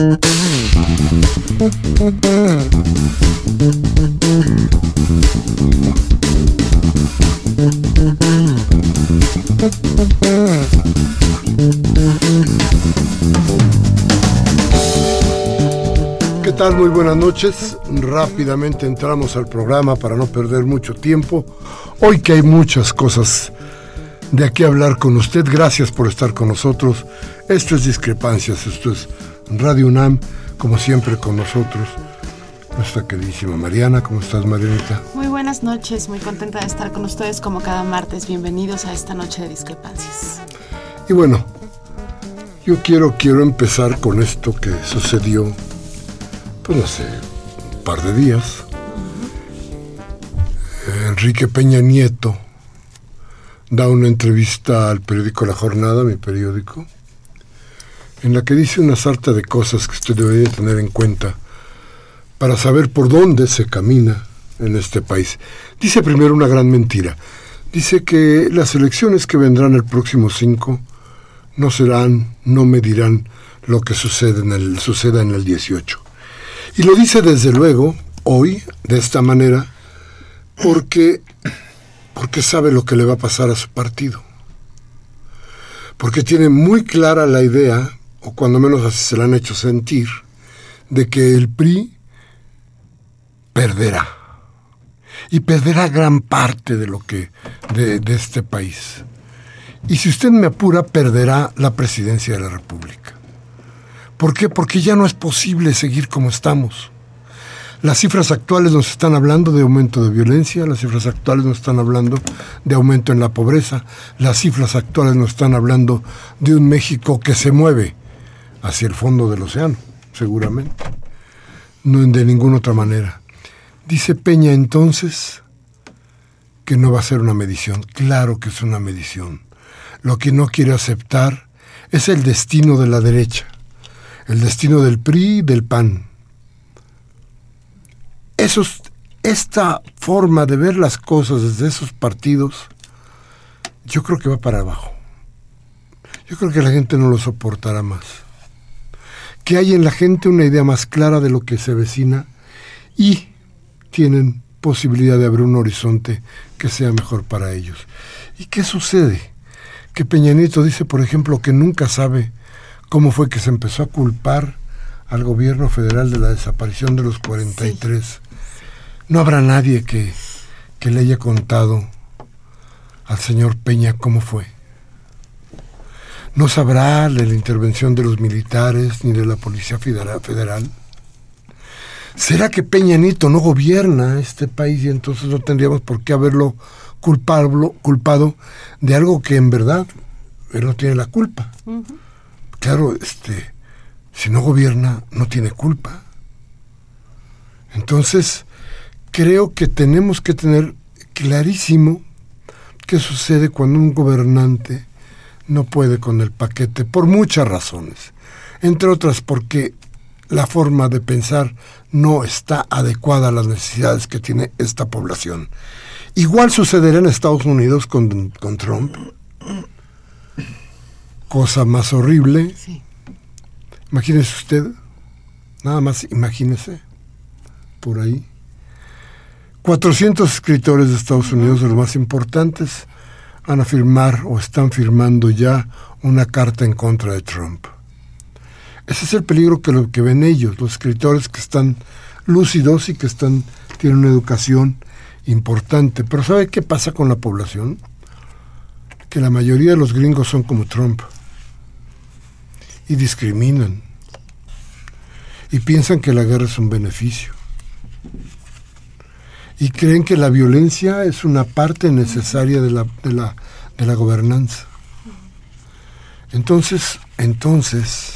¿Qué tal? Muy buenas noches. Rápidamente entramos al programa para no perder mucho tiempo. Hoy que hay muchas cosas de aquí hablar con usted, gracias por estar con nosotros. Esto es Discrepancias, esto es Radio UNAM, como siempre con nosotros. Nuestra queridísima Mariana, ¿cómo estás Marianita? Muy buenas noches, muy contenta de estar con ustedes como cada martes. Bienvenidos a esta noche de discrepancias. Y bueno, yo quiero, quiero empezar con esto que sucedió, pues hace un par de días. Enrique Peña Nieto da una entrevista al periódico La Jornada, mi periódico, en la que dice una sarta de cosas que usted debería tener en cuenta para saber por dónde se camina en este país. Dice primero una gran mentira. Dice que las elecciones que vendrán el próximo 5 no serán, no medirán lo que sucede en el, suceda en el 18. Y lo dice desde luego, hoy, de esta manera, porque, porque sabe lo que le va a pasar a su partido. Porque tiene muy clara la idea, o cuando menos así se la han hecho sentir, de que el PRI perderá. Y perderá gran parte de lo que. de, de este país. Y si usted me apura, perderá la presidencia de la República. ¿Por qué? Porque ya no es posible seguir como estamos. Las cifras actuales nos están hablando de aumento de violencia, las cifras actuales nos están hablando de aumento en la pobreza, las cifras actuales nos están hablando de un México que se mueve hacia el fondo del océano, seguramente. No de ninguna otra manera. Dice Peña entonces que no va a ser una medición. Claro que es una medición. Lo que no quiere aceptar es el destino de la derecha, el destino del PRI y del PAN. Esos, esta forma de ver las cosas desde esos partidos, yo creo que va para abajo. Yo creo que la gente no lo soportará más. Que hay en la gente una idea más clara de lo que se vecina y tienen posibilidad de abrir un horizonte que sea mejor para ellos. ¿Y qué sucede? Que Peña Nieto dice, por ejemplo, que nunca sabe cómo fue que se empezó a culpar al gobierno federal de la desaparición de los 43. Sí. No habrá nadie que, que le haya contado al señor Peña cómo fue. No sabrá de la intervención de los militares ni de la Policía Federal. ¿Será que Peña Nieto no gobierna este país y entonces no tendríamos por qué haberlo culpado, culpado de algo que en verdad él no tiene la culpa? Uh -huh. Claro, este, si no gobierna, no tiene culpa. Entonces, creo que tenemos que tener clarísimo qué sucede cuando un gobernante no puede con el paquete, por muchas razones. Entre otras porque la forma de pensar no está adecuada a las necesidades que tiene esta población. Igual sucederá en Estados Unidos con, con Trump. Cosa más horrible. Sí. Imagínese usted, nada más imagínese, por ahí. 400 escritores de Estados Unidos, de los más importantes, van a firmar o están firmando ya una carta en contra de Trump. Ese es el peligro que, lo, que ven ellos, los escritores que están lúcidos y que están, tienen una educación importante. Pero ¿sabe qué pasa con la población? Que la mayoría de los gringos son como Trump y discriminan. y piensan que la guerra es un beneficio. Y creen que la violencia es una parte necesaria de la, de la, de la gobernanza. Entonces, entonces,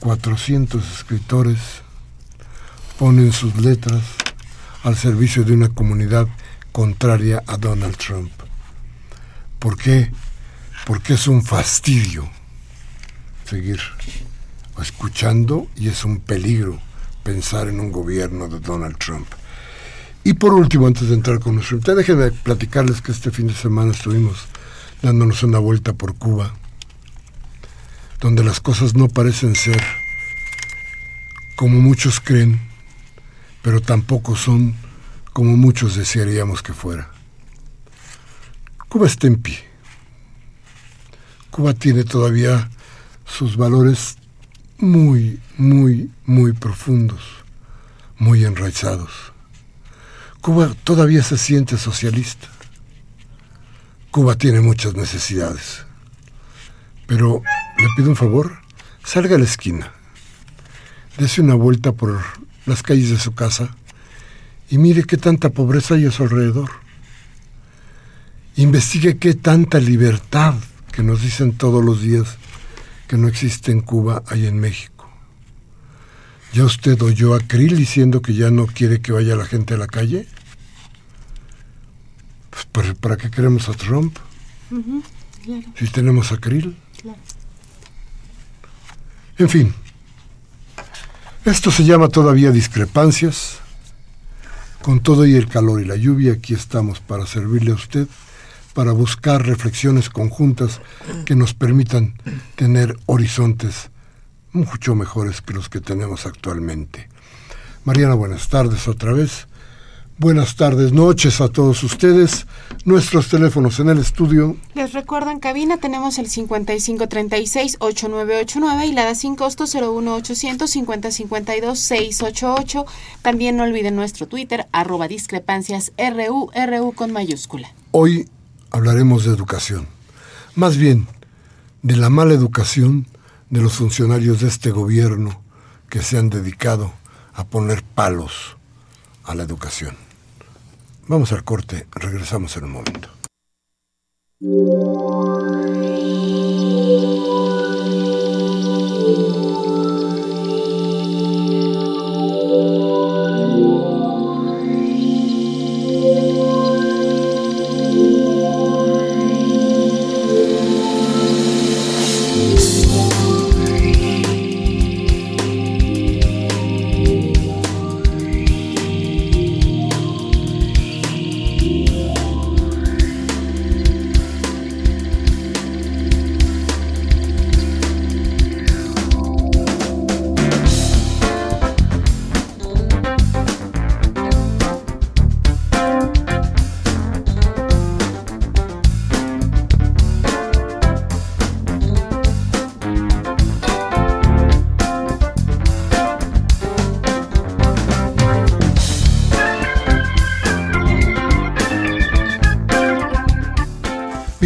400 escritores ponen sus letras al servicio de una comunidad contraria a Donald Trump. ¿Por qué? Porque es un fastidio seguir escuchando y es un peligro pensar en un gobierno de Donald Trump. Y por último, antes de entrar con nuestro invitado, déjenme platicarles que este fin de semana estuvimos dándonos una vuelta por Cuba, donde las cosas no parecen ser como muchos creen, pero tampoco son como muchos desearíamos que fuera. Cuba está en pie. Cuba tiene todavía sus valores muy, muy, muy profundos, muy enraizados. Cuba todavía se siente socialista. Cuba tiene muchas necesidades. Pero le pido un favor, salga a la esquina, dese una vuelta por las calles de su casa y mire qué tanta pobreza hay a su alrededor. Investigue qué tanta libertad que nos dicen todos los días que no existe en Cuba hay en México. ¿Ya usted oyó a Krill diciendo que ya no quiere que vaya la gente a la calle? Pues, ¿para, qué queremos a Trump? Si tenemos a Krill. En fin, esto se llama todavía discrepancias. Con todo y el calor y la lluvia, aquí estamos para servirle a usted, para buscar reflexiones conjuntas que nos permitan tener horizontes mucho mejores que los que tenemos actualmente. Mariana, buenas tardes otra vez. Buenas tardes, noches a todos ustedes. Nuestros teléfonos en el estudio. Les recuerdo en cabina tenemos el 5536-8989 y la da sin costo 01800 5052 688. También no olviden nuestro Twitter, arroba discrepancias RU, RU con mayúscula. Hoy hablaremos de educación. Más bien, de la mala educación de los funcionarios de este gobierno que se han dedicado a poner palos a la educación. Vamos al corte, regresamos en un momento.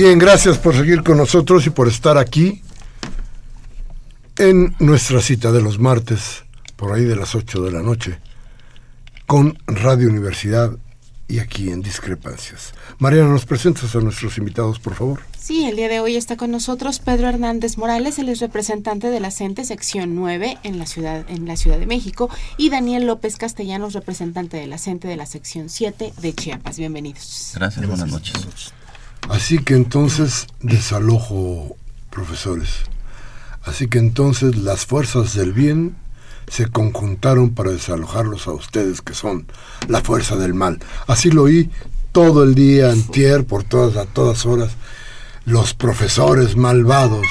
Bien, gracias por seguir con nosotros y por estar aquí en nuestra cita de los martes, por ahí de las 8 de la noche, con Radio Universidad y aquí en Discrepancias. Mariana, ¿nos presentas a nuestros invitados, por favor? Sí, el día de hoy está con nosotros Pedro Hernández Morales, él es representante de la CENTE sección 9 en la ciudad en la Ciudad de México y Daniel López Castellanos, representante de la CENTE de la sección 7 de Chiapas. Bienvenidos. Gracias, buenas noches. Así que entonces desalojo, profesores. Así que entonces las fuerzas del bien se conjuntaron para desalojarlos a ustedes, que son la fuerza del mal. Así lo oí todo el día, antier, por todas, a todas horas. Los profesores malvados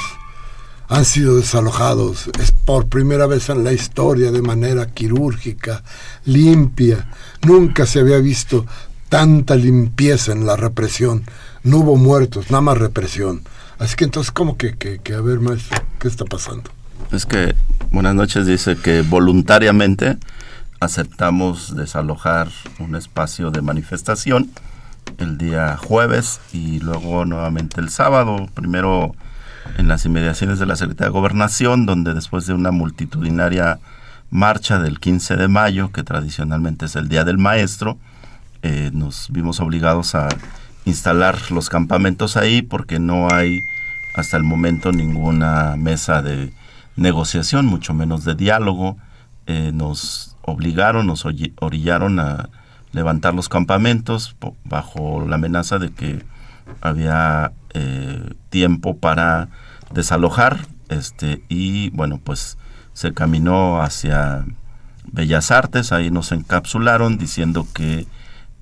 han sido desalojados. Es por primera vez en la historia de manera quirúrgica, limpia. Nunca se había visto tanta limpieza en la represión no hubo muertos, nada más represión. Así que entonces, ¿cómo que, que, a ver, maestro, qué está pasando? Es que, buenas noches, dice que voluntariamente aceptamos desalojar un espacio de manifestación el día jueves y luego nuevamente el sábado, primero en las inmediaciones de la Secretaría de Gobernación, donde después de una multitudinaria marcha del 15 de mayo, que tradicionalmente es el Día del Maestro, eh, nos vimos obligados a instalar los campamentos ahí porque no hay hasta el momento ninguna mesa de negociación, mucho menos de diálogo. Eh, nos obligaron, nos orillaron a levantar los campamentos bajo la amenaza de que había eh, tiempo para desalojar este y bueno pues se caminó hacia Bellas Artes ahí nos encapsularon diciendo que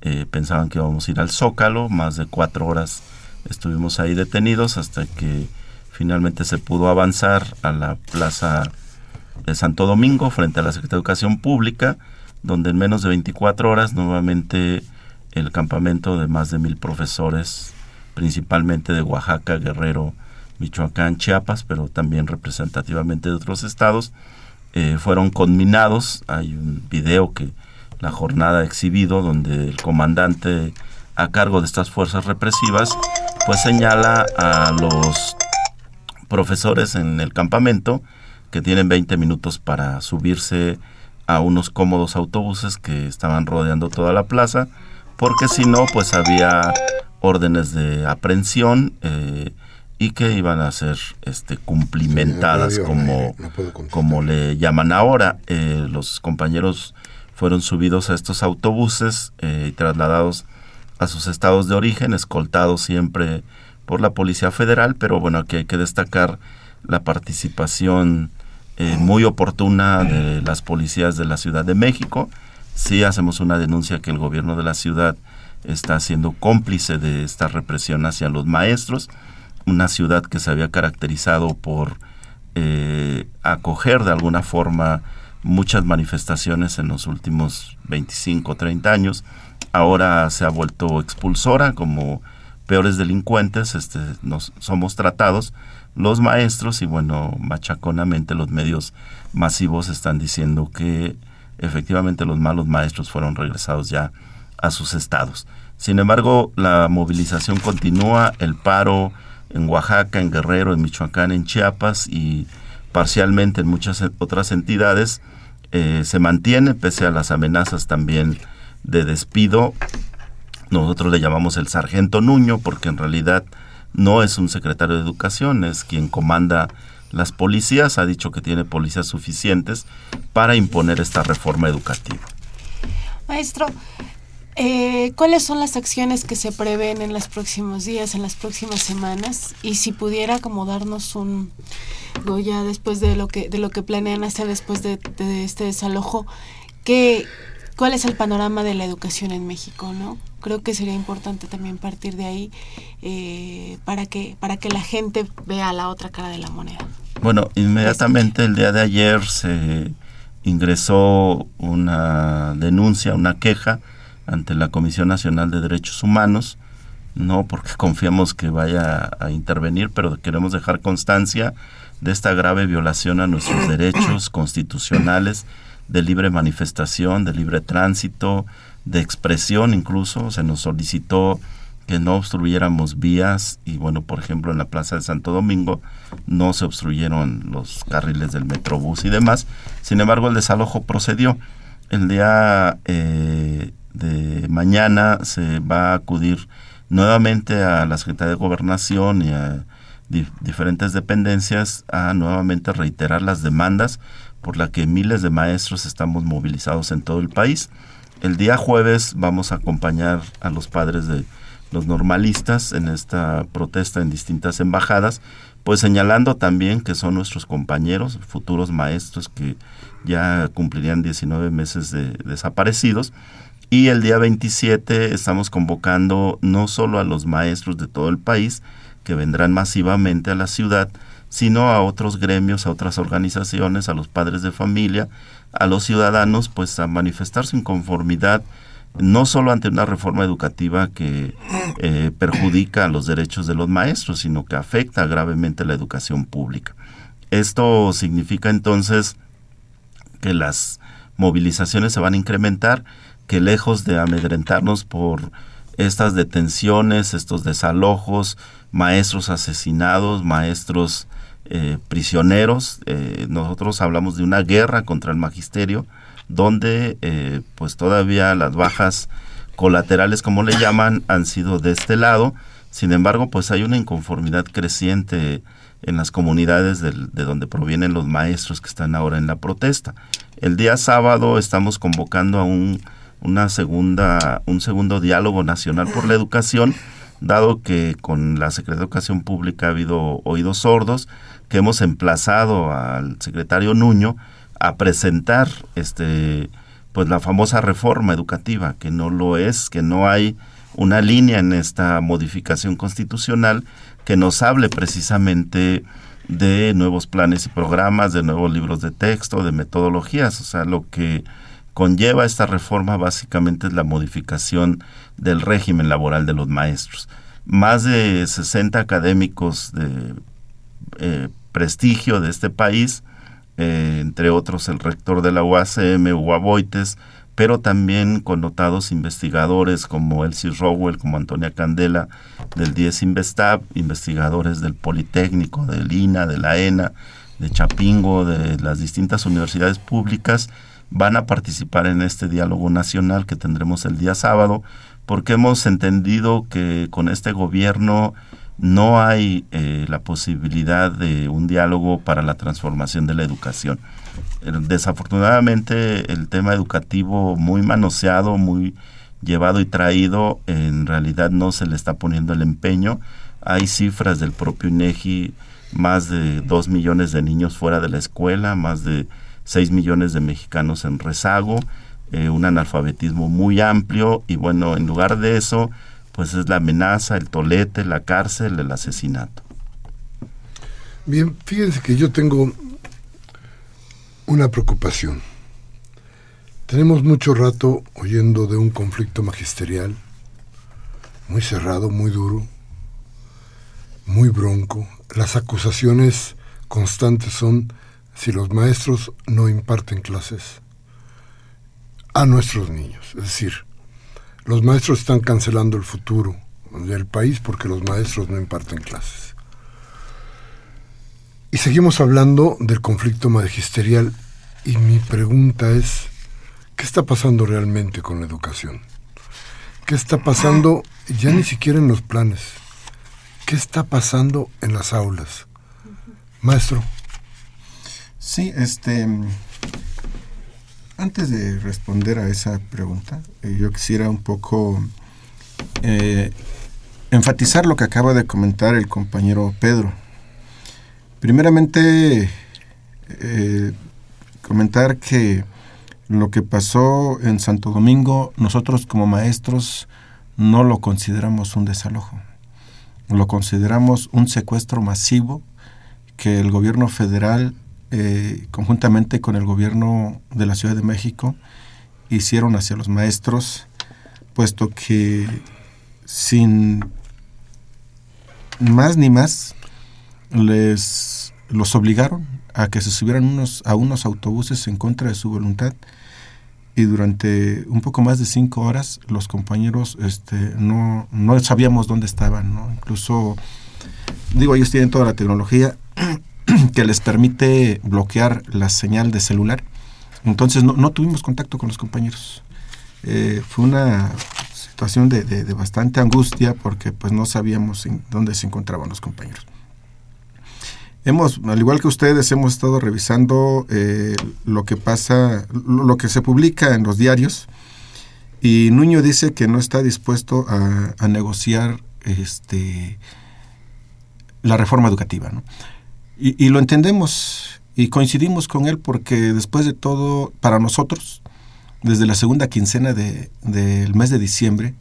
eh, pensaban que íbamos a ir al Zócalo más de cuatro horas estuvimos ahí detenidos hasta que finalmente se pudo avanzar a la plaza de Santo Domingo frente a la Secretaría de Educación Pública donde en menos de 24 horas nuevamente el campamento de más de mil profesores principalmente de Oaxaca, Guerrero, Michoacán, Chiapas, pero también representativamente de otros estados, eh, fueron conminados. Hay un video que la jornada exhibido donde el comandante a cargo de estas fuerzas represivas pues señala a los profesores en el campamento que tienen 20 minutos para subirse a unos cómodos autobuses que estaban rodeando toda la plaza, porque si no, pues había órdenes de aprehensión eh, y que iban a ser este, cumplimentadas como, como le llaman ahora. Eh, los compañeros fueron subidos a estos autobuses eh, y trasladados a sus estados de origen, escoltados siempre por la Policía Federal, pero bueno, aquí hay que destacar la participación muy oportuna de las policías de la Ciudad de México. Sí hacemos una denuncia que el gobierno de la ciudad está siendo cómplice de esta represión hacia los maestros, una ciudad que se había caracterizado por eh, acoger de alguna forma muchas manifestaciones en los últimos 25, 30 años, ahora se ha vuelto expulsora como peores delincuentes, este, nos, somos tratados los maestros y bueno, machaconamente los medios masivos están diciendo que efectivamente los malos maestros fueron regresados ya a sus estados. Sin embargo, la movilización continúa, el paro en Oaxaca, en Guerrero, en Michoacán, en Chiapas y parcialmente en muchas otras entidades eh, se mantiene pese a las amenazas también de despido. Nosotros le llamamos el sargento Nuño porque en realidad no es un secretario de educación, es quien comanda las policías, ha dicho que tiene policías suficientes para imponer esta reforma educativa. Maestro, eh, ¿Cuáles son las acciones que se prevén en los próximos días, en las próximas semanas? Y si pudiera como darnos un ya después de lo que de lo que planean hacer después de, este desalojo, ¿qué, ¿cuál es el panorama de la educación en México, no? Creo que sería importante también partir de ahí eh, para que para que la gente vea la otra cara de la moneda. Bueno, inmediatamente el día de ayer se ingresó una denuncia, una queja ante la Comisión Nacional de Derechos Humanos, no porque confiamos que vaya a intervenir, pero queremos dejar constancia de esta grave violación a nuestros derechos constitucionales de libre manifestación, de libre tránsito, de expresión incluso. Se nos solicitó que no obstruyéramos vías y bueno, por ejemplo en la Plaza de Santo Domingo no se obstruyeron los carriles del Metrobús y demás. Sin embargo, el desalojo procedió. El día eh, de mañana se va a acudir nuevamente a la Secretaría de Gobernación y a diferentes dependencias a nuevamente reiterar las demandas por las que miles de maestros estamos movilizados en todo el país. El día jueves vamos a acompañar a los padres de los normalistas en esta protesta en distintas embajadas, pues señalando también que son nuestros compañeros, futuros maestros que ya cumplirían 19 meses de desaparecidos y el día 27 estamos convocando no solo a los maestros de todo el país, que vendrán masivamente a la ciudad, sino a otros gremios, a otras organizaciones, a los padres de familia, a los ciudadanos, pues a manifestar su inconformidad no solo ante una reforma educativa que eh, perjudica los derechos de los maestros, sino que afecta gravemente la educación pública. Esto significa entonces que las movilizaciones se van a incrementar que lejos de amedrentarnos por estas detenciones, estos desalojos, maestros asesinados, maestros eh, prisioneros. Eh, nosotros hablamos de una guerra contra el magisterio, donde eh, pues todavía las bajas colaterales, como le llaman, han sido de este lado. Sin embargo, pues hay una inconformidad creciente en las comunidades de donde provienen los maestros que están ahora en la protesta. El día sábado estamos convocando a un, una segunda, un segundo diálogo nacional por la educación, dado que con la Secretaría de Educación Pública ha habido oídos sordos, que hemos emplazado al secretario Nuño a presentar este pues la famosa reforma educativa, que no lo es, que no hay una línea en esta modificación constitucional que nos hable precisamente de nuevos planes y programas, de nuevos libros de texto, de metodologías. O sea, lo que conlleva esta reforma básicamente es la modificación del régimen laboral de los maestros. Más de 60 académicos de eh, prestigio de este país, eh, entre otros el rector de la UACM, Hugo Boites, pero también connotados investigadores como Elsie Rowell, como Antonia Candela, del 10 Investab, investigadores del Politécnico, del INA, de la ENA, de Chapingo, de las distintas universidades públicas, van a participar en este diálogo nacional que tendremos el día sábado, porque hemos entendido que con este gobierno no hay eh, la posibilidad de un diálogo para la transformación de la educación. Eh, desafortunadamente el tema educativo muy manoseado, muy llevado y traído, en realidad no se le está poniendo el empeño. Hay cifras del propio INEGI, más de dos millones de niños fuera de la escuela, más de 6 millones de mexicanos en rezago, eh, un analfabetismo muy amplio y bueno, en lugar de eso, pues es la amenaza, el tolete, la cárcel, el asesinato. Bien, fíjense que yo tengo una preocupación. Tenemos mucho rato oyendo de un conflicto magisterial, muy cerrado, muy duro, muy bronco. Las acusaciones constantes son si los maestros no imparten clases a nuestros niños. Es decir, los maestros están cancelando el futuro del país porque los maestros no imparten clases. Y seguimos hablando del conflicto magisterial y mi pregunta es, ¿qué está pasando realmente con la educación? ¿Qué está pasando ya ni siquiera en los planes? ¿Qué está pasando en las aulas? Maestro. Sí, este antes de responder a esa pregunta, eh, yo quisiera un poco eh, enfatizar lo que acaba de comentar el compañero Pedro. Primeramente, eh, comentar que lo que pasó en Santo Domingo, nosotros como maestros no lo consideramos un desalojo, lo consideramos un secuestro masivo que el gobierno federal eh, conjuntamente con el gobierno de la Ciudad de México, hicieron hacia los maestros, puesto que sin más ni más les los obligaron a que se subieran a unos autobuses en contra de su voluntad y durante un poco más de cinco horas los compañeros este, no, no sabíamos dónde estaban, ¿no? Incluso, digo, ellos tienen toda la tecnología, que les permite bloquear la señal de celular. Entonces no, tuvimos contacto con los compañeros. Eh, fue una situación de, bastante angustia porque pues no sabíamos dónde se encontraban los compañeros. Hemos, al igual que ustedes, hemos estado revisando eh, lo que pasa, lo, que se publica en los diarios y Nuño dice que no está dispuesto a, a negociar este, la reforma educativa. ¿no? Y, lo entendemos y coincidimos con él porque después de todo, para nosotros, desde la segunda quincena del mes de diciembre,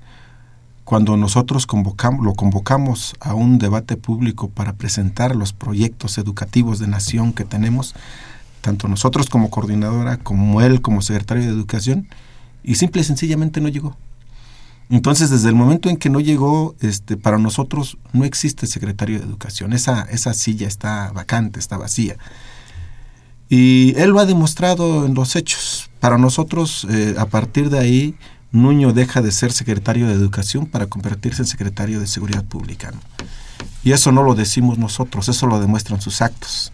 cuando nosotros convocamos, lo convocamos a un debate público para presentar los proyectos educativos de nación que tenemos, tanto nosotros como coordinadora, como él como secretario de Educación, y simple y sencillamente no llegó. Entonces, desde el momento en que no llegó, este, para nosotros no existe secretario de Educación. Esa, silla está vacante, está vacía. Y él lo ha demostrado en los hechos. Para nosotros, eh, a partir de ahí, Nuño deja de ser secretario de Educación para convertirse en secretario de Seguridad Pública. Y eso no lo decimos nosotros, eso lo demuestran sus actos.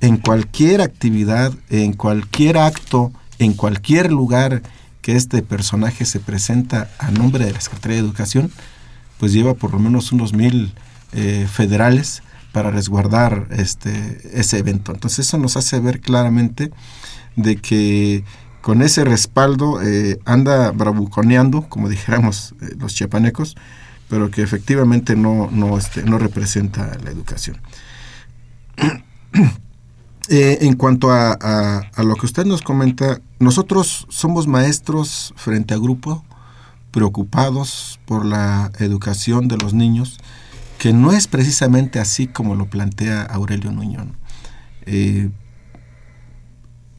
En cualquier actividad, en cualquier acto, en cualquier lugar que este personaje se presenta a nombre de la Secretaría de Educación, pues lleva por lo menos unos mil eh, federales para resguardar este, ese evento. Entonces eso nos hace ver claramente de que con ese respaldo eh, anda bravuconeando, como dijéramos eh, los chiapanecos, pero que efectivamente no, no, este, no representa la educación. Eh, en cuanto a, lo que usted nos comenta, nosotros somos maestros frente a grupo, preocupados por la educación de los niños, que no es precisamente así como lo plantea Aurelio Nuñón. Eh,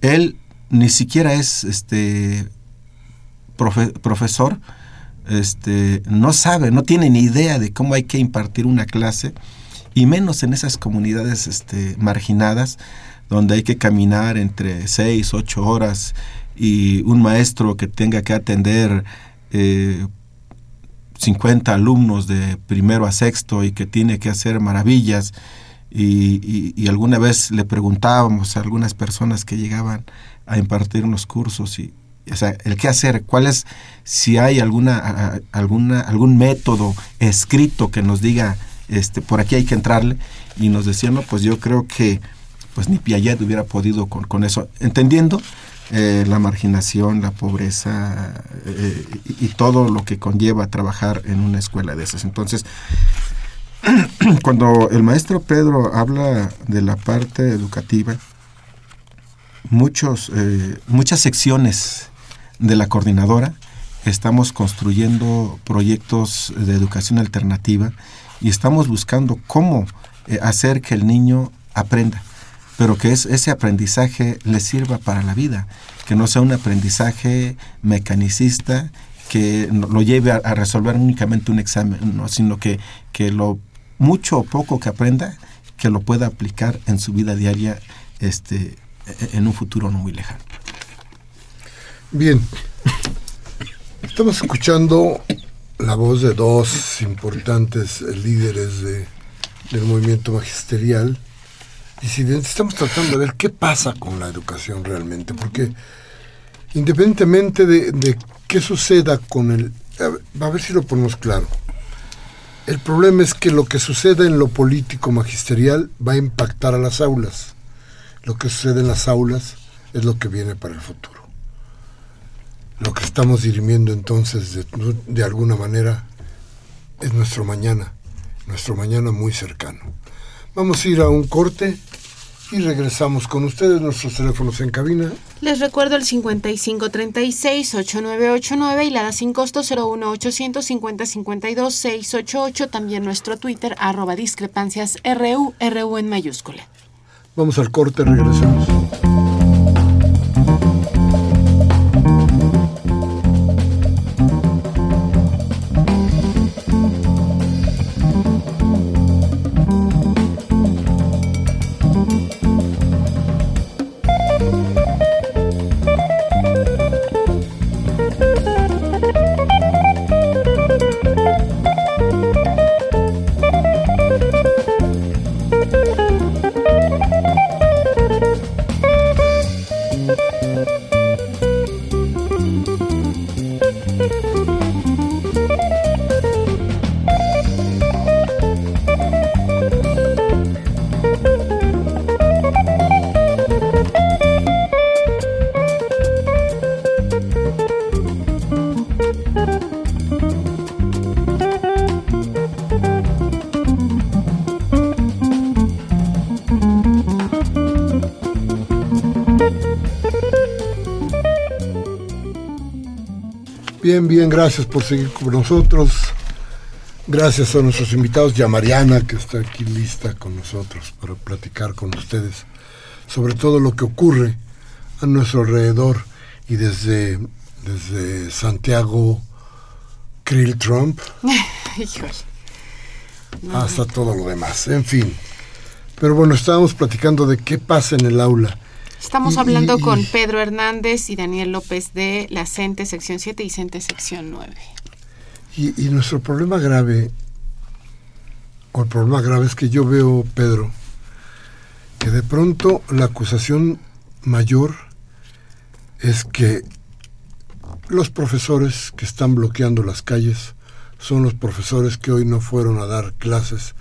él ni siquiera es este profesor, este, no sabe, no tiene ni idea de cómo hay que impartir una clase, y menos en esas comunidades este, marginadas, donde hay que caminar entre seis, ocho horas, y un maestro que tenga que atender eh, 50 alumnos de primero a sexto y que tiene que hacer maravillas. Y, alguna vez le preguntábamos a algunas personas que llegaban a impartir unos cursos y, o sea, el qué hacer, cuál es, si hay alguna, alguna, algún método escrito que nos diga, este, por aquí hay que entrarle, y nos decían, no, pues yo creo que pues ni Piaget hubiera podido con, eso, entendiendo eh, la marginación, la pobreza eh, y, todo lo que conlleva trabajar en una escuela de esas. Entonces, cuando el maestro Pedro habla de la parte educativa, muchos, eh, muchas secciones de la coordinadora estamos construyendo proyectos de educación alternativa y estamos buscando cómo hacer que el niño aprenda pero que es, ese aprendizaje le sirva para la vida, que no sea un aprendizaje mecanicista que lo lleve a, resolver únicamente un examen, sino que, que lo mucho o poco que aprenda, que lo pueda aplicar en su vida diaria este, e, en un futuro no muy lejano. Bien, estamos escuchando la voz de dos importantes líderes de, del movimiento magisterial disidentes, estamos tratando de ver qué pasa con la educación realmente, porque independientemente de, qué suceda con el... A ver, si lo ponemos claro. El problema es que lo que suceda en lo político magisterial va a impactar a las aulas. Lo que sucede en las aulas es lo que viene para el futuro. Lo que estamos dirimiendo entonces de alguna manera es nuestro mañana, nuestro mañana muy cercano. Vamos a ir a un corte y regresamos con ustedes, nuestros teléfonos en cabina. Les recuerdo el 5536-8989 y la da sin costo 01850-52-688. También nuestro Twitter, arroba discrepancias RU, RU en mayúscula. Vamos al corte, regresamos. Bien, bien, gracias por seguir con nosotros. Gracias a nuestros invitados y a Mariana, que está aquí lista con nosotros para platicar con ustedes sobre todo lo que ocurre a nuestro alrededor y desde, desde Santiago Krill Trump hasta todo lo demás. En fin. Pero bueno, estábamos platicando de qué pasa en el aula Estamos hablando con Pedro Hernández y Daniel López de la CENTE sección 7 y CENTE sección 9. Y, nuestro problema grave o el problema grave es que yo veo, Pedro, que de pronto la acusación mayor es que los profesores que están bloqueando las calles son los profesores que hoy no fueron a dar clases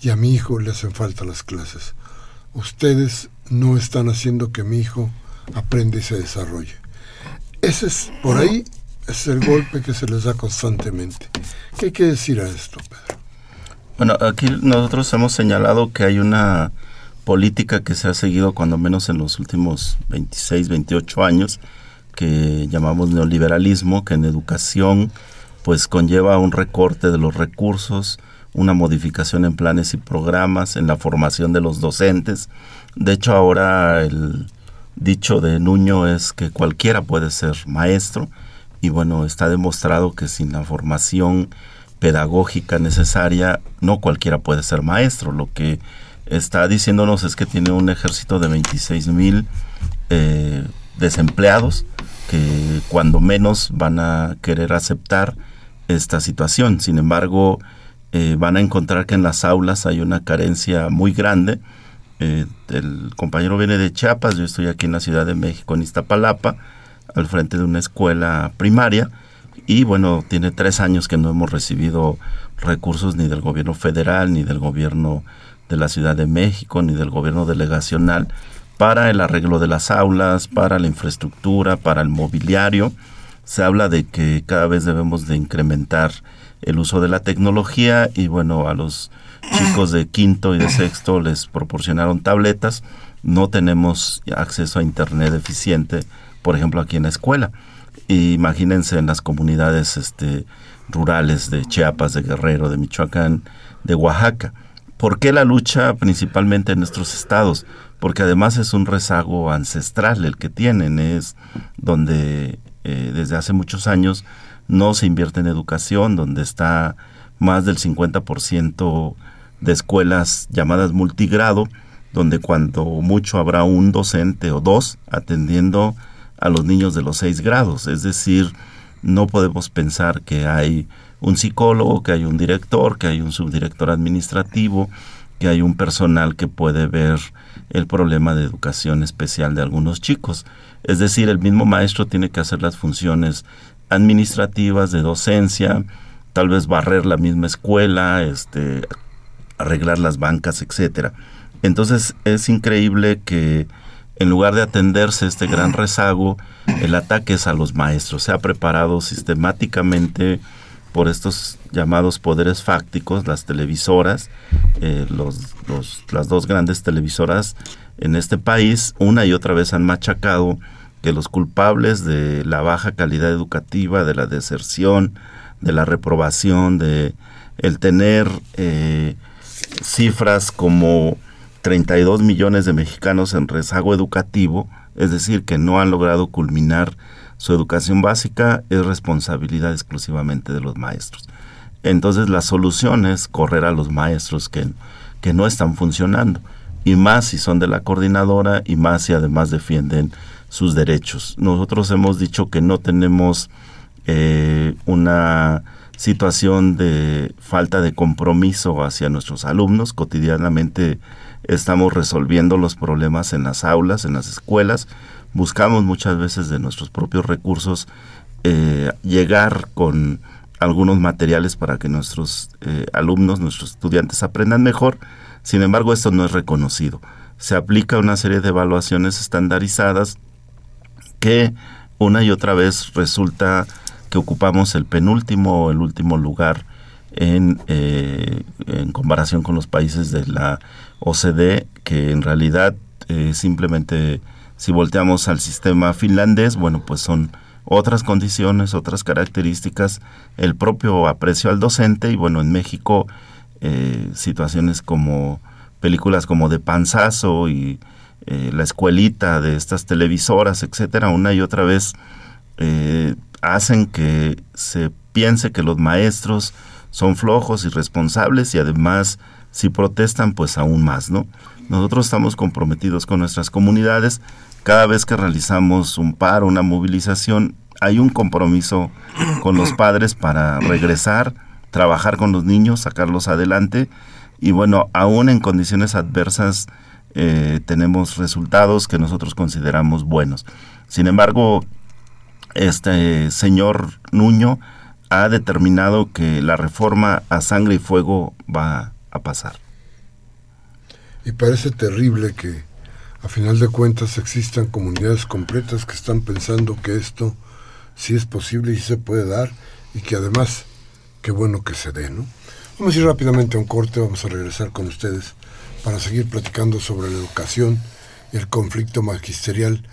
y a mi hijo le hacen falta las clases. Ustedes no están haciendo que mi hijo aprenda y se desarrolle. Ese es, por ahí, es el golpe que se les da constantemente. ¿Qué hay que decir a esto, Pedro? Bueno, aquí nosotros hemos señalado que hay una política que se ha seguido cuando menos en los últimos 26, 28 años, que llamamos neoliberalismo, que en educación pues conlleva un recorte de los recursos, una modificación en planes y programas, en la formación de los docentes. De hecho, ahora el dicho de Nuño es que cualquiera puede ser maestro y bueno, está demostrado que sin la formación pedagógica necesaria, no cualquiera puede ser maestro. Lo que está diciéndonos es que tiene un ejército de 26 mil eh, desempleados que cuando menos van a querer aceptar esta situación. Sin embargo, eh, van a encontrar que en las aulas hay una carencia muy grande. Eh, el compañero viene de Chiapas, yo estoy aquí en la Ciudad de México, en Iztapalapa, al frente de una escuela primaria y bueno, tiene tres años que no hemos recibido recursos ni del gobierno federal, ni del gobierno de la Ciudad de México, ni del gobierno delegacional para el arreglo de las aulas, para la infraestructura, para el mobiliario. Se habla de que cada vez debemos de incrementar el uso de la tecnología y bueno, a los chicos de quinto y de sexto les proporcionaron tabletas. No tenemos acceso a internet eficiente, por ejemplo, aquí en la escuela imagínense en las comunidades este, rurales de Chiapas, de Guerrero, de Michoacán, de Oaxaca. ¿Por qué la lucha principalmente en nuestros estados? Porque además es un rezago ancestral el que tienen, es donde eh, desde hace muchos años no se invierte en educación, donde está más del 50% de escuelas llamadas multigrado, donde cuando mucho habrá un docente o dos atendiendo a los niños de los seis grados. Es decir, no podemos pensar que hay un psicólogo, que hay un director, que hay un subdirector administrativo, que hay un personal que puede ver el problema de educación especial de algunos chicos. Es decir, el mismo maestro tiene que hacer las funciones administrativas de docencia, tal vez barrer la misma escuela, este, arreglar las bancas, etcétera. Entonces es increíble que en lugar de atenderse este gran rezago, el ataque es a los maestros. Se ha preparado sistemáticamente por estos llamados poderes fácticos, las televisoras, eh, las dos grandes televisoras en este país, una y otra vez han machacado que los culpables de la baja calidad educativa, de la deserción, de la reprobación, de el tener eh, cifras como 32 millones de mexicanos en rezago educativo, es decir, que no han logrado culminar su educación básica, es responsabilidad exclusivamente de los maestros. Entonces la solución es correr a los maestros que, que no están funcionando, y más si son de la coordinadora, y más si además defienden sus derechos. Nosotros hemos dicho que no tenemos eh, una situación de falta de compromiso hacia nuestros alumnos. Cotidianamente estamos resolviendo los problemas en las aulas, en las escuelas. Buscamos muchas veces de nuestros propios recursos eh, llegar con algunos materiales para que nuestros eh, alumnos, nuestros estudiantes aprendan mejor. Sin embargo, esto no es reconocido. Se aplica una serie de evaluaciones estandarizadas que una y otra vez resulta que ocupamos el penúltimo o el último lugar en, eh, en comparación con los países de la OCDE, que en realidad eh, simplemente si volteamos al sistema finlandés, bueno, pues son otras condiciones, otras características, el propio aprecio al docente y bueno, en México eh, situaciones como películas como de panzazo y la escuelita de estas televisoras, etcétera, una y otra vez hacen que se piense que los maestros son flojos, y responsables y además si protestan pues aún más, ¿no? Nosotros estamos comprometidos con nuestras comunidades. Cada vez que realizamos un paro, una movilización, hay un compromiso con los padres para regresar, trabajar con los niños, sacarlos adelante y bueno, aún en condiciones adversas eh, tenemos resultados que nosotros consideramos buenos. Sin embargo, este señor Nuño ha determinado que la reforma a sangre y fuego va a pasar. Y parece terrible que a final de cuentas existan comunidades completas que están pensando que esto sí es posible y se puede dar y que además, qué bueno que se dé, ¿no? Vamos a ir rápidamente a un corte, vamos a regresar con ustedes para seguir platicando sobre la educación el conflicto magisterial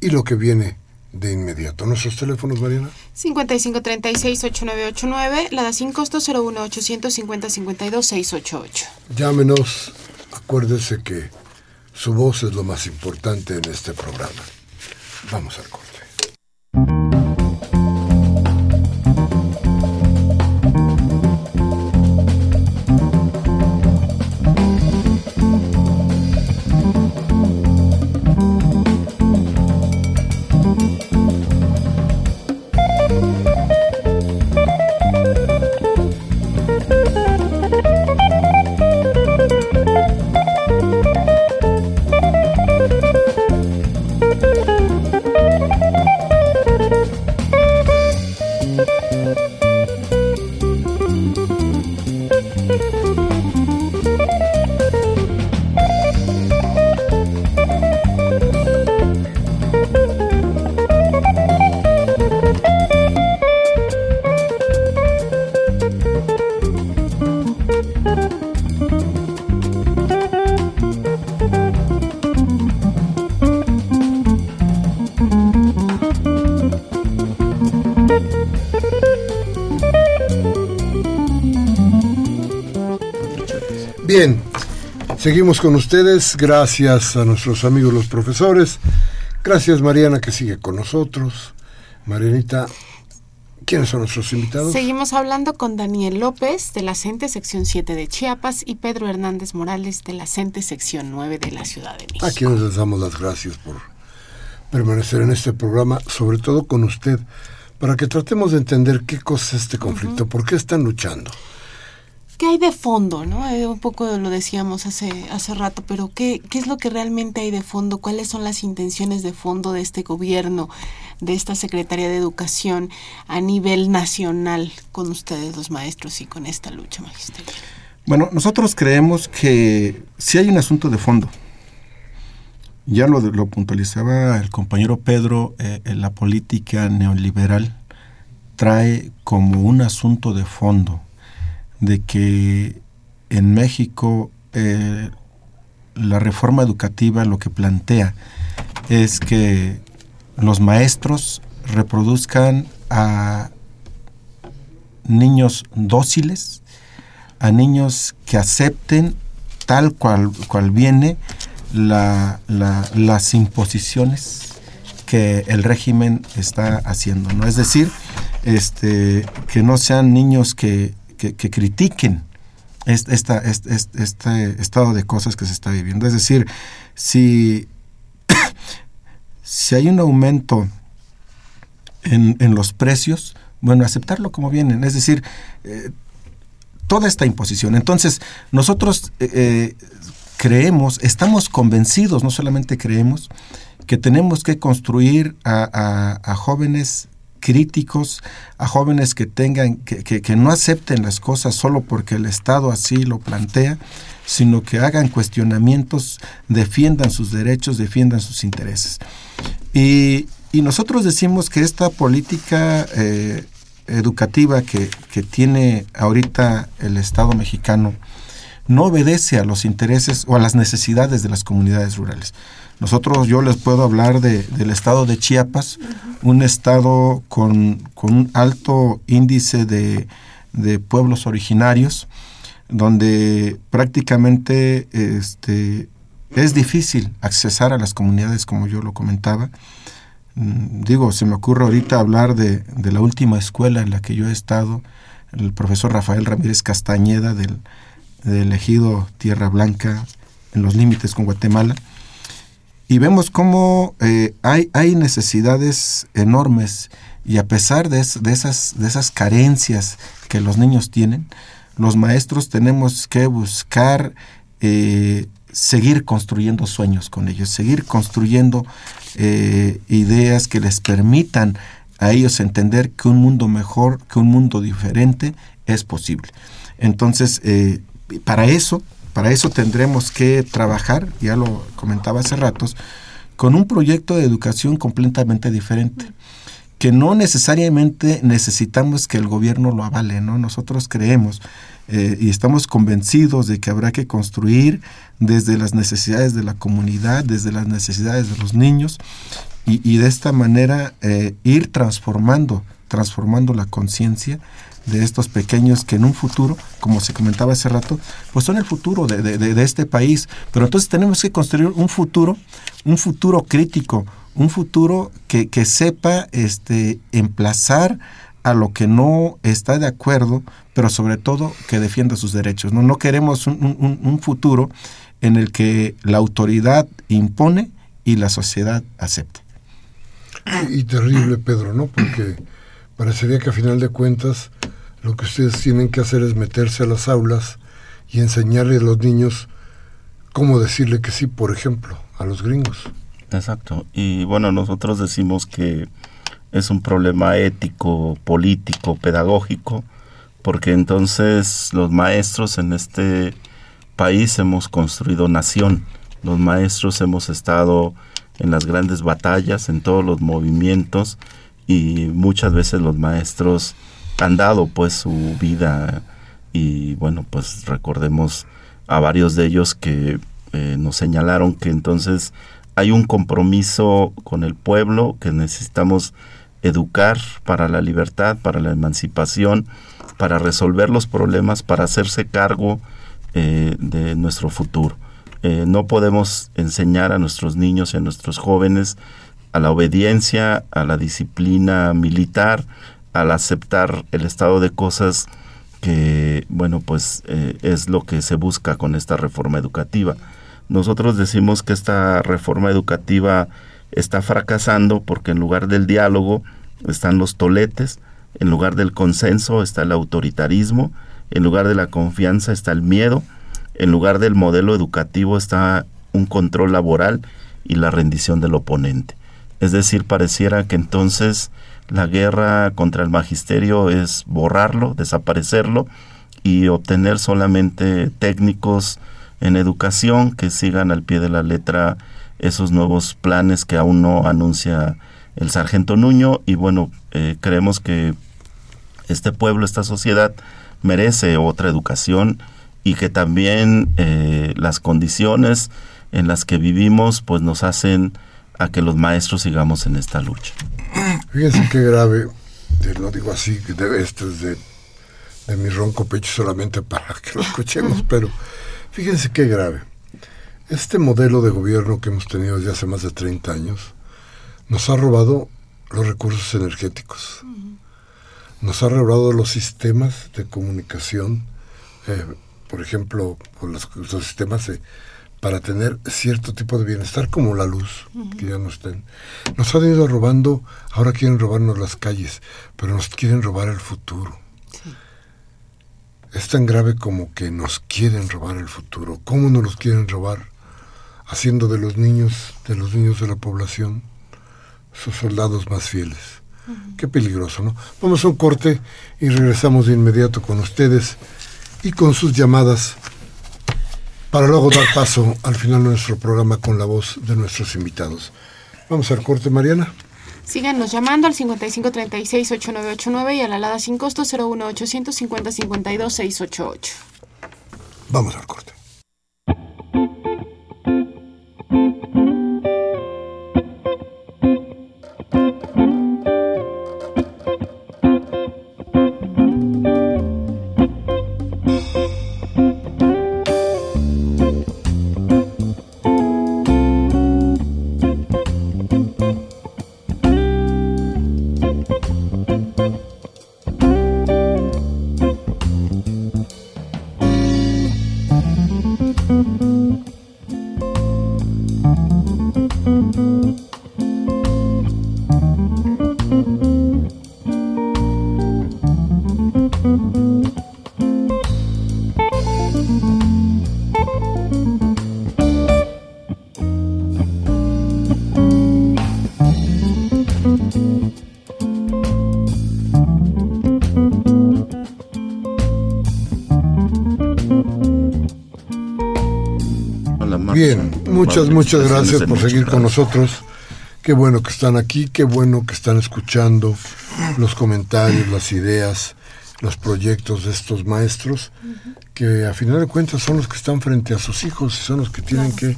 y lo que viene de inmediato. ¿Nuestros teléfonos, Mariana? 5536-8989, la da sin costo 01850-52-688. Llámenos, acuérdese que su voz es lo más importante en este programa. Vamos al corte. Seguimos con ustedes. Gracias a nuestros amigos los profesores. Gracias Mariana que sigue con nosotros. Marianita, ¿quiénes son nuestros invitados? Seguimos hablando con Daniel López de la CENTE sección 7 de Chiapas y Pedro Hernández Morales de la CENTE sección 9 de la Ciudad de México. A quienes les damos las gracias por permanecer en este programa, sobre todo con usted, para que tratemos de entender qué cosa es este conflicto, por qué están luchando. ¿Qué hay de fondo? ¿no? Eh, un poco lo decíamos hace, hace rato, pero ¿qué, ¿qué es lo que realmente hay de fondo? ¿Cuáles son las intenciones de fondo de este gobierno, de esta Secretaría de Educación a nivel nacional con ustedes los maestros y con esta lucha magisterial? Bueno, nosotros creemos que sí hay un asunto de fondo. Ya lo, lo puntualizaba el compañero Pedro, eh, la política neoliberal trae como un asunto de fondo de que en México eh, la reforma educativa lo que plantea es que los maestros reproduzcan a niños dóciles, a niños que acepten tal cual, cual viene la, las imposiciones que el régimen está haciendo, ¿no? Es decir, este, que no sean niños que que, critiquen este, esta, estado de cosas que se está viviendo. Es decir, si, si hay un aumento en, los precios, bueno, aceptarlo como vienen. Es decir, eh, toda esta imposición. Entonces, nosotros eh, eh, creemos, estamos convencidos, no solamente creemos, que tenemos que construir a jóvenes críticos, a jóvenes que tengan, que, que, no acepten las cosas solo porque el Estado así lo plantea, sino que hagan cuestionamientos, defiendan sus derechos, defiendan sus intereses. Y, y nosotros decimos que esta política eh, educativa que, que tiene ahorita el Estado mexicano no obedece a los intereses o a las necesidades de las comunidades rurales. Nosotros, yo les puedo hablar de, del estado de Chiapas, un estado con, un alto índice de, pueblos originarios, donde prácticamente este, es difícil accesar a las comunidades, como yo lo comentaba. Mm, digo, se me ocurre ahorita hablar de, de la última escuela en la que yo he estado, el profesor Rafael Ramírez Castañeda del, del ejido Tierra Blanca, en los límites con Guatemala y vemos cómo eh, hay, hay necesidades enormes y a pesar de, esas, de esas carencias que los niños tienen, los maestros tenemos que buscar eh, seguir construyendo sueños con ellos, seguir construyendo eh, ideas que les permitan a ellos entender que un mundo mejor, que un mundo diferente es posible. Entonces, para eso, para eso tendremos que trabajar, ya lo comentaba hace ratos, con un proyecto de educación completamente diferente que no necesariamente necesitamos que el gobierno lo avale, ¿no? Nosotros creemos eh, y estamos convencidos de que habrá que construir desde las necesidades de la comunidad, desde las necesidades de los niños y, de esta manera eh, ir transformando, transformando la conciencia de estos pequeños que en un futuro, como se comentaba hace rato, pues son el futuro de, de, este país. Pero entonces tenemos que construir un futuro, un futuro crítico, un futuro que, que sepa este, emplazar a lo que no está de acuerdo, pero sobre todo que defienda sus derechos. No, no queremos un, un, futuro en el que la autoridad impone y la sociedad acepte. Y terrible, Pedro, ¿no? Porque parecería que a final de cuentas lo que ustedes tienen que hacer es meterse a las aulas y enseñarle a los niños cómo decirle que sí, por ejemplo, a los gringos. Exacto. Y bueno, nosotros decimos que es un problema ético, político, pedagógico, porque entonces los maestros en este país hemos construido nación. Los maestros hemos estado en las grandes batallas, en todos los movimientos y muchas veces los maestros han dado pues su vida y bueno pues recordemos a varios de ellos que eh, nos señalaron que entonces hay un compromiso con el pueblo que necesitamos educar para la libertad, para la emancipación, para resolver los problemas, para hacerse cargo eh, de nuestro futuro. Eh, no podemos enseñar a nuestros niños y a nuestros jóvenes a la obediencia, a la disciplina militar, al aceptar el estado de cosas que, bueno, pues eh, es lo que se busca con esta reforma educativa. Nosotros decimos que esta reforma educativa está fracasando porque en lugar del diálogo están los toletes, en lugar del consenso está el autoritarismo, en lugar de la confianza está el miedo, en lugar del modelo educativo está un control laboral y la rendición del oponente. Es decir, pareciera que entonces la guerra contra el magisterio es borrarlo, desaparecerlo y obtener solamente técnicos en educación que sigan al pie de la letra esos nuevos planes que aún no anuncia el sargento Nuño. Y bueno, eh, creemos que este pueblo, esta sociedad merece otra educación y que también eh, las condiciones en las que vivimos pues nos hacen a que los maestros sigamos en esta lucha. Fíjense qué grave, lo digo así, esto es de, de mi ronco pecho solamente para que lo escuchemos, pero fíjense qué grave. Este modelo de gobierno que hemos tenido desde hace más de 30 años nos ha robado los recursos energéticos, nos ha robado los sistemas de comunicación, eh, por ejemplo, los, los sistemas de para tener cierto tipo de bienestar como la luz, que ya no estén. Nos han ido robando, ahora quieren robarnos las calles, pero nos quieren robar el futuro. Es tan grave como que nos quieren robar el futuro. ¿Cómo nos los quieren robar? Haciendo de los niños, de los niños de la población, sus soldados más fieles. Qué peligroso, ¿no? Vamos a un corte y regresamos de inmediato con ustedes y con sus llamadas para luego dar paso al final de nuestro programa con la voz de nuestros invitados. Vamos al corte, Mariana. Síganos llamando al 5536-8989 y a la alada sin costo 01850 52 688. Vamos al corte. Muchas, muchas gracias por seguir con nosotros. Qué bueno que están aquí, qué bueno que están escuchando los comentarios, las ideas, los proyectos de estos maestros, que a final de cuentas son los que están frente a sus hijos y son los que tienen que,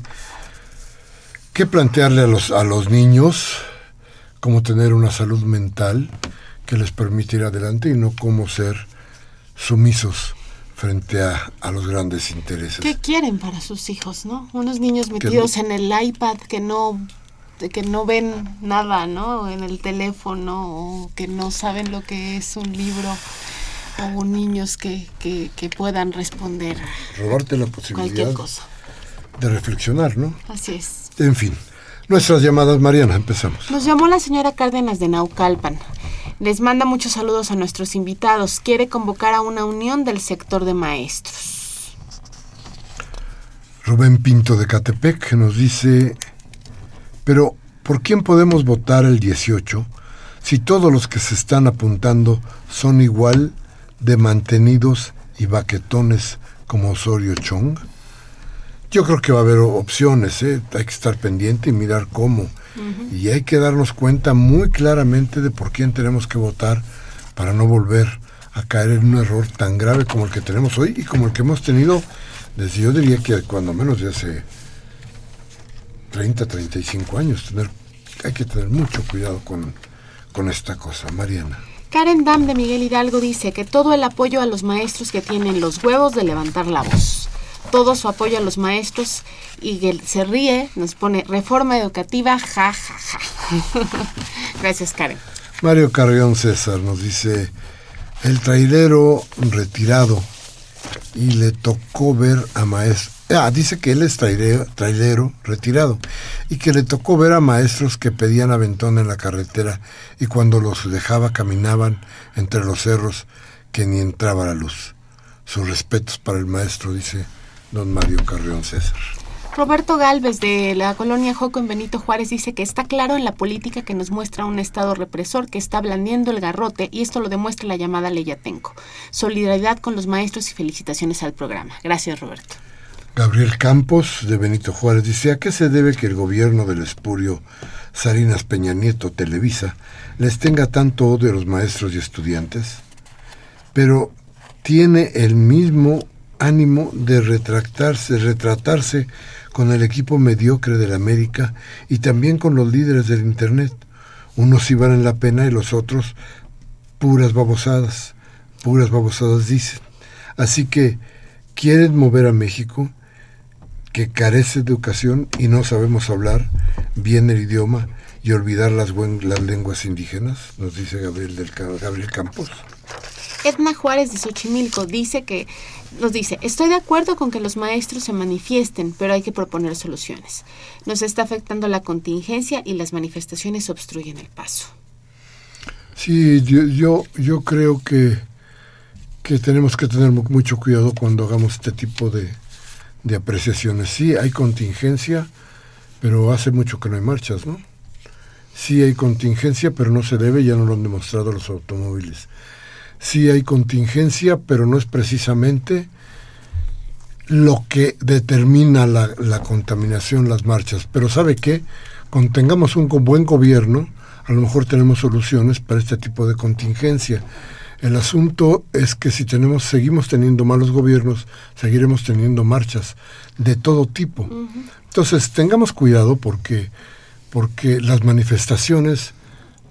que plantearle a los, a los niños cómo tener una salud mental que les permita ir adelante y no cómo ser sumisos frente a, a, los grandes intereses. ¿Qué quieren para sus hijos, no? Unos niños metidos en el iPad que no que no ven nada, ¿no? En el teléfono o que no saben lo que es un libro o niños que, que, que puedan responder. Robarte la posibilidad cualquier cosa. de reflexionar, ¿no? Así es. En fin, nuestras llamadas, Mariana, empezamos. Nos llamó la señora Cárdenas de Naucalpan. Les manda muchos saludos a nuestros invitados. Quiere convocar a una unión del sector de maestros. Rubén Pinto de Catepec nos dice, pero ¿por quién podemos votar el 18 si todos los que se están apuntando son igual de mantenidos y baquetones como Osorio Chong? Yo creo que va a haber opciones, ¿eh? hay que estar pendiente y mirar cómo. Y hay que darnos cuenta muy claramente de por quién tenemos que votar para no volver a caer en un error tan grave como el que tenemos hoy y como el que hemos tenido desde yo diría que cuando menos de hace 30, 35 años. Tener, hay que tener mucho cuidado con, con esta cosa. Mariana. Karen Dam de Miguel Hidalgo dice que todo el apoyo a los maestros que tienen los huevos de levantar la voz. Todo su apoyo a los maestros y él se ríe, nos pone reforma educativa, ja, ja, ja. Gracias, Karen. Mario Carrión César nos dice, el trailero retirado y le tocó ver a maestros. Ah, dice que él es trailero, trailero, retirado y que le tocó ver a maestros que pedían aventón en la carretera y cuando los dejaba caminaban entre los cerros que ni entraba la luz. Sus respetos para el maestro, dice don Mario Carrión César. Roberto Galvez de la colonia Joco en Benito Juárez dice que está claro en la política que nos muestra un Estado represor que está blandiendo el garrote y esto lo demuestra la llamada Ley Atenco. Solidaridad con los maestros y felicitaciones al programa. Gracias, Roberto. Gabriel Campos de Benito Juárez dice, ¿a qué se debe que el gobierno del espurio Sarinas Peña Nieto Televisa les tenga tanto odio a los maestros y estudiantes? Pero tiene el mismo ánimo de retractarse, retratarse con el equipo mediocre de la América y también con los líderes del Internet. Unos sí valen la pena y los otros puras babosadas, puras babosadas dicen. Así que quieren mover a México, que carece de educación y no sabemos hablar bien el idioma y olvidar las, las lenguas indígenas, nos dice Gabriel, del, Gabriel Campos. Edna Juárez de Xochimilco dice que nos dice, estoy de acuerdo con que los maestros se manifiesten, pero hay que proponer soluciones. Nos está afectando la contingencia y las manifestaciones obstruyen el paso. Sí, yo, yo, creo que, que tenemos que tener mucho cuidado cuando hagamos este tipo de, de apreciaciones. Sí, hay contingencia, pero hace mucho que no hay marchas, ¿no? Sí hay contingencia, pero no se debe, ya no lo han demostrado los automóviles sí hay contingencia, pero no es precisamente lo que determina la, la contaminación, las marchas. Pero ¿sabe qué? Cuando tengamos un buen gobierno, a lo mejor tenemos soluciones para este tipo de contingencia. El asunto es que si tenemos, seguimos teniendo malos gobiernos, seguiremos teniendo marchas de todo tipo. Entonces, tengamos cuidado porque, porque las manifestaciones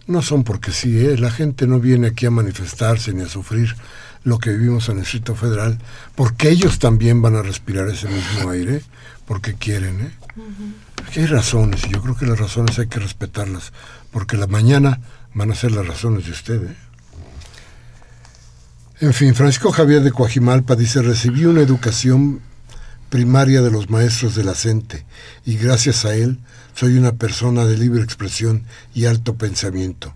no son porque sí, ¿eh? la gente no viene aquí a manifestarse ni a sufrir lo que vivimos en el Distrito Federal, porque ellos también van a respirar ese mismo aire, porque quieren. ¿eh? Aquí hay razones, y yo creo que las razones hay que respetarlas, porque la mañana van a ser las razones de usted. ¿eh? En fin, Francisco Javier de Coajimalpa dice, recibí una educación primaria de los maestros de la CENTE y gracias a él soy una persona de libre expresión y alto pensamiento,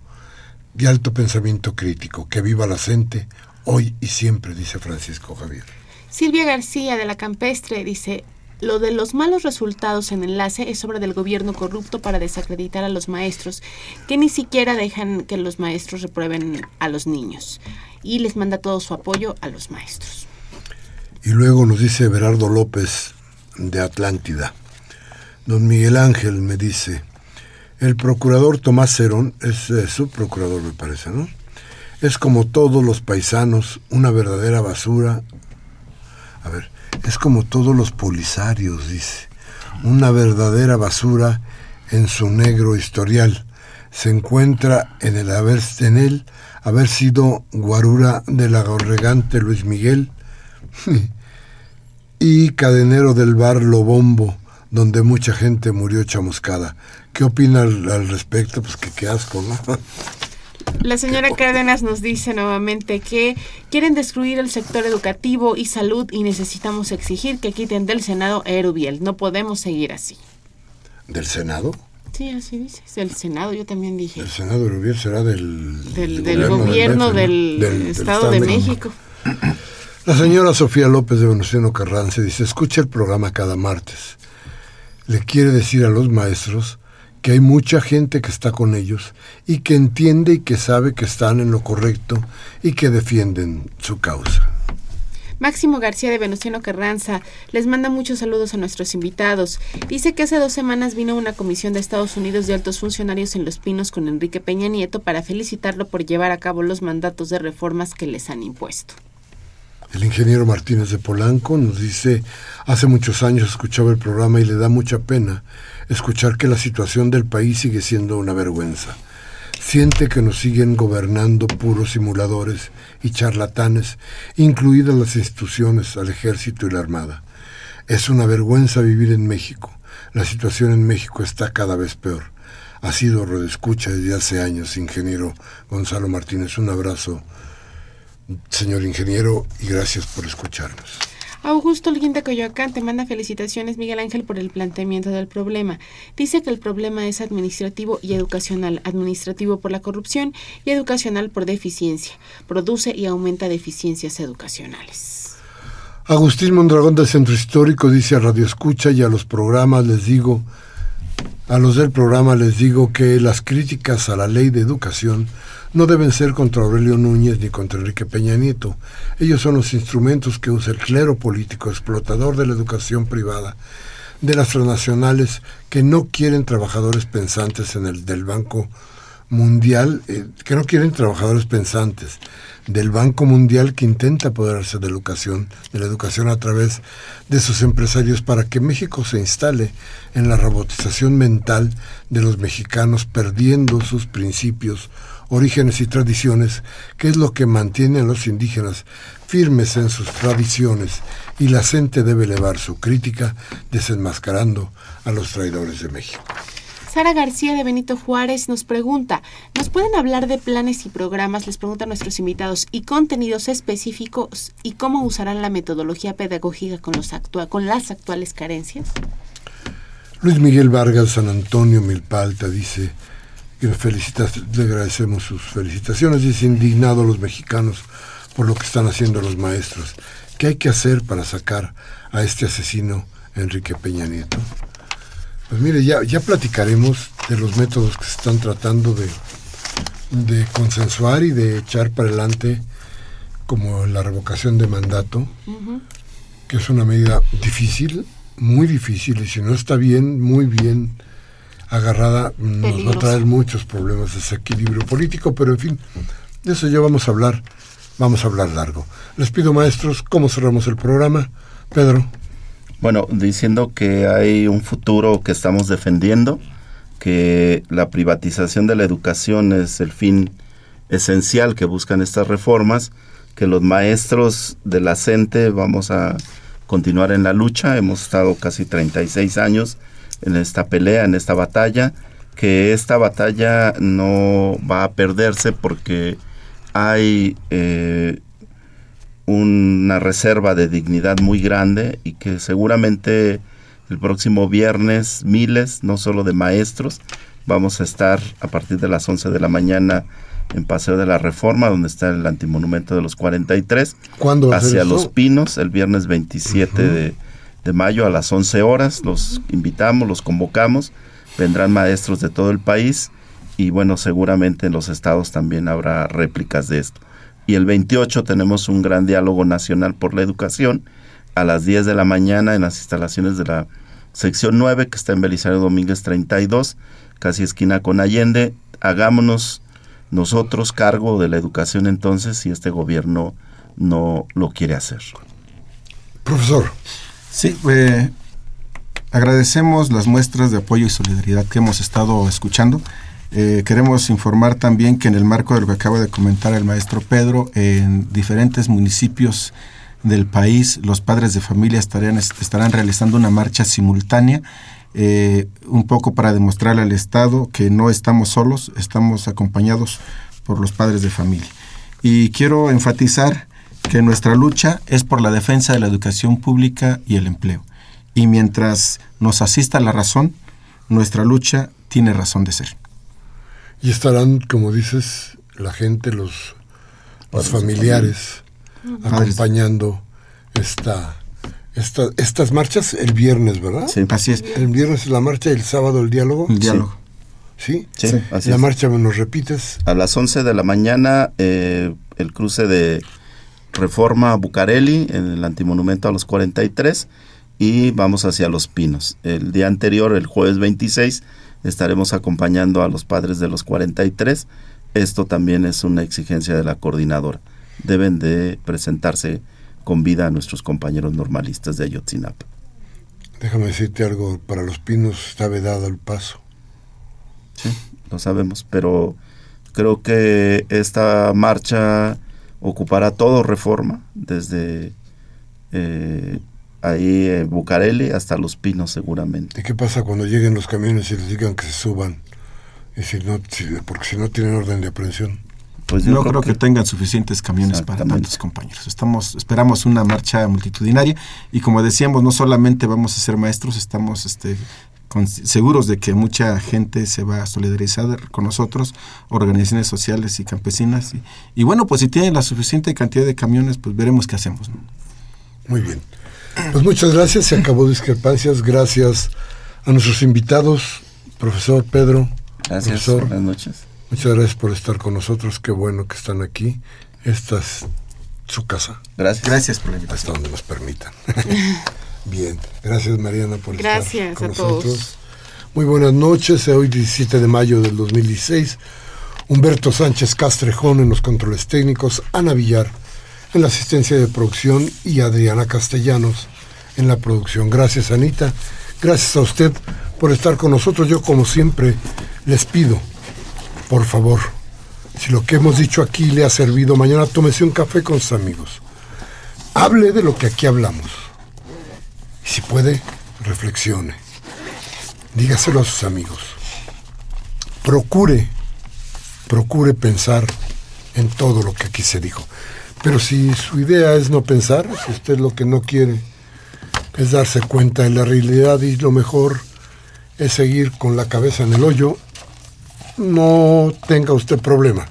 y alto pensamiento crítico. Que viva la gente hoy y siempre, dice Francisco Javier. Silvia García de la Campestre dice, lo de los malos resultados en enlace es obra del gobierno corrupto para desacreditar a los maestros, que ni siquiera dejan que los maestros reprueben a los niños. Y les manda todo su apoyo a los maestros. Y luego nos dice Berardo López de Atlántida. Don Miguel Ángel me dice, el procurador Tomás Cerón, es eh, su procurador me parece, ¿no? Es como todos los paisanos, una verdadera basura. A ver, es como todos los polisarios, dice, una verdadera basura en su negro historial. Se encuentra en el haber, en él haber sido guarura del agorregante Luis Miguel y cadenero del bar Lobombo, donde mucha gente murió chamuscada. ¿Qué opina al, respecto? Pues que qué asco, ¿no? La señora Cárdenas nos dice nuevamente que quieren destruir el sector educativo y salud y necesitamos exigir que quiten del Senado a Erubiel. No podemos seguir así. ¿Del Senado? Sí, así dice. Del Senado, yo también dije. El Senado Erubiel será del... Del, gobierno, del, Estado, de México. La señora Sofía López de Venustiano Carranza dice, escucha el programa cada martes. Le quiere decir a los maestros que hay mucha gente que está con ellos y que entiende y que sabe que están en lo correcto y que defienden su causa. Máximo García de Venustiano Carranza les manda muchos saludos a nuestros invitados. Dice que hace dos semanas vino una comisión de Estados Unidos de altos funcionarios en Los Pinos con Enrique Peña Nieto para felicitarlo por llevar a cabo los mandatos de reformas que les han impuesto. El ingeniero Martínez de Polanco nos dice, hace muchos años escuchaba el programa y le da mucha pena escuchar que la situación del país sigue siendo una vergüenza. Siente que nos siguen gobernando puros simuladores y charlatanes, incluidas las instituciones, al ejército y la armada. Es una vergüenza vivir en México. La situación en México está cada vez peor. Ha sido redescucha desde hace años, ingeniero Gonzalo Martínez. Un abrazo, señor ingeniero, y gracias por escucharnos. Augusto Alguín de Coyoacán te manda felicitaciones, Miguel Ángel, por el planteamiento del problema. Dice que el problema es administrativo y educacional. Administrativo por la corrupción y educacional por deficiencia. Produce y aumenta deficiencias educacionales. Agustín Mondragón del Centro Histórico dice a Radio Escucha y a los programas les digo, a los del programa les digo que las críticas a la ley de educación no deben ser contra Aurelio Núñez ni contra Enrique Peña Nieto. Ellos son los instrumentos que usa el clero político explotador de la educación privada, de las transnacionales que no quieren trabajadores pensantes en el del Banco Mundial, eh, que no quieren trabajadores pensantes, del Banco Mundial que intenta apoderarse de la educación, de la educación a través de sus empresarios para que México se instale en la robotización mental de los mexicanos perdiendo sus principios orígenes y tradiciones, que es lo que mantiene a los indígenas firmes en sus tradiciones, y la gente debe elevar su crítica desenmascarando a los traidores de México. Sara García de Benito Juárez nos pregunta, ¿nos pueden hablar de planes y programas, les preguntan nuestros invitados, y contenidos específicos y cómo usarán la metodología pedagógica con, los con las actuales carencias? Luis Miguel Vargas San Antonio Milpalta dice, y le agradecemos sus felicitaciones. Dice indignado a los mexicanos por lo que están haciendo los maestros. ¿Qué hay que hacer para sacar a este asesino Enrique Peña Nieto? Pues mire, ya, ya platicaremos de los métodos que se están tratando de, de consensuar y de echar para adelante, como la revocación de mandato, que es una medida difícil, muy difícil, y si no está bien, muy bien agarrada nos va a traer muchos problemas de desequilibrio político, pero en fin, de eso ya vamos a hablar, vamos a hablar largo. Les pido maestros, ¿cómo cerramos el programa? Pedro. Bueno, diciendo que hay un futuro que estamos defendiendo, que la privatización de la educación es el fin esencial que buscan estas reformas, que los maestros de la CENTE vamos a continuar en la lucha, hemos estado casi 36 años en esta pelea, en esta batalla, que esta batalla no va a perderse porque hay eh, una reserva de dignidad muy grande y que seguramente el próximo viernes miles, no solo de maestros, vamos a estar a partir de las 11 de la mañana en Paseo de la Reforma, donde está el antimonumento de los 43, ¿Cuándo hacia Los Pinos, el viernes 27 de de mayo a las 11 horas. Los invitamos, los convocamos. Vendrán maestros de todo el país y bueno, seguramente en los estados también habrá réplicas de esto. Y el 28 tenemos un gran diálogo nacional por la educación a las 10 de la mañana en las instalaciones de la sección 9, que está en Belisario Domínguez 32, casi esquina con Allende. Hagámonos nosotros cargo de la educación entonces si este gobierno no lo quiere hacer. Profesor. Sí, eh, agradecemos las muestras de apoyo y solidaridad que hemos estado escuchando. Eh, queremos informar también que en el marco de lo que acaba de comentar el maestro Pedro, en diferentes municipios del país, los padres de familia estarán, realizando una marcha simultánea, eh, un poco para demostrarle al Estado que no estamos solos, estamos acompañados por los padres de familia. Y quiero enfatizar que nuestra lucha es por la defensa de la educación pública y el empleo. Y mientras nos asista la razón, nuestra lucha tiene razón de ser. Y estarán, como dices, la gente, los, los familiares, acompañando esta, esta, estas marchas el viernes, ¿verdad? Sí, así es. El viernes es la marcha y el sábado el diálogo. El diálogo. ¿Sí? Sí, así la es. marcha, ¿me nos repites? A las 11 de la mañana, eh, el cruce de Reforma a Bucareli, en el antimonumento a los 43, y vamos hacia Los Pinos. El día anterior, el jueves 26, estaremos acompañando a los padres de los 43. Esto también es una exigencia de la coordinadora. Deben de presentarse con vida a nuestros compañeros normalistas de Ayotzinapa. Déjame decirte algo, para los pinos está vedado el paso. Sí, lo sabemos, pero creo que esta marcha ocupará todo reforma, desde eh, ahí en Bucareli hasta Los Pinos seguramente. ¿Y qué pasa cuando lleguen los camiones y les digan que se suban? Y si no, si- porque si no tienen orden de aprehensión. Pues no creo que, tengan suficientes camiones para tantos compañeros. Estamos, esperamos una marcha multitudinaria y como decíamos, no solamente vamos a ser maestros, estamos este, con- seguros de que mucha gente se va a solidarizar con nosotros, organizaciones sociales y campesinas. Y, y bueno, pues si tienen la suficiente cantidad de camiones, pues veremos qué hacemos. ¿no? Muy bien. Pues muchas gracias, se acabó discrepancias. Gracias a nuestros invitados, profesor Pedro. Gracias, Profesor, buenas noches. muchas gracias por estar con nosotros. Qué bueno que están aquí. Esta es su casa, Gracias. Gracias por la invitación. hasta donde nos permitan. bien, gracias Mariana por Gracias estar con a todos. nosotros. Muy buenas noches, hoy 17 de mayo del 2016. Humberto Sánchez Castrejón en los controles técnicos, Ana Villar en la asistencia de producción y Adriana Castellanos en la producción. Gracias Anita, gracias a usted por estar con nosotros. Yo como siempre les pido, por favor, si lo que hemos dicho aquí le ha servido, mañana tómese un café con sus amigos. Hable de lo que aquí hablamos. Y si puede, reflexione. Dígaselo a sus amigos. Procure, procure pensar en todo lo que aquí se dijo. Pero si su idea es no pensar, si usted lo que no quiere es darse cuenta de la realidad y lo mejor es seguir con la cabeza en el hoyo, no tenga usted problema.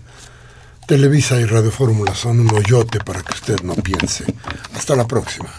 Televisa y Radio Fórmula son un hoyote para que usted no piense. Hasta la próxima.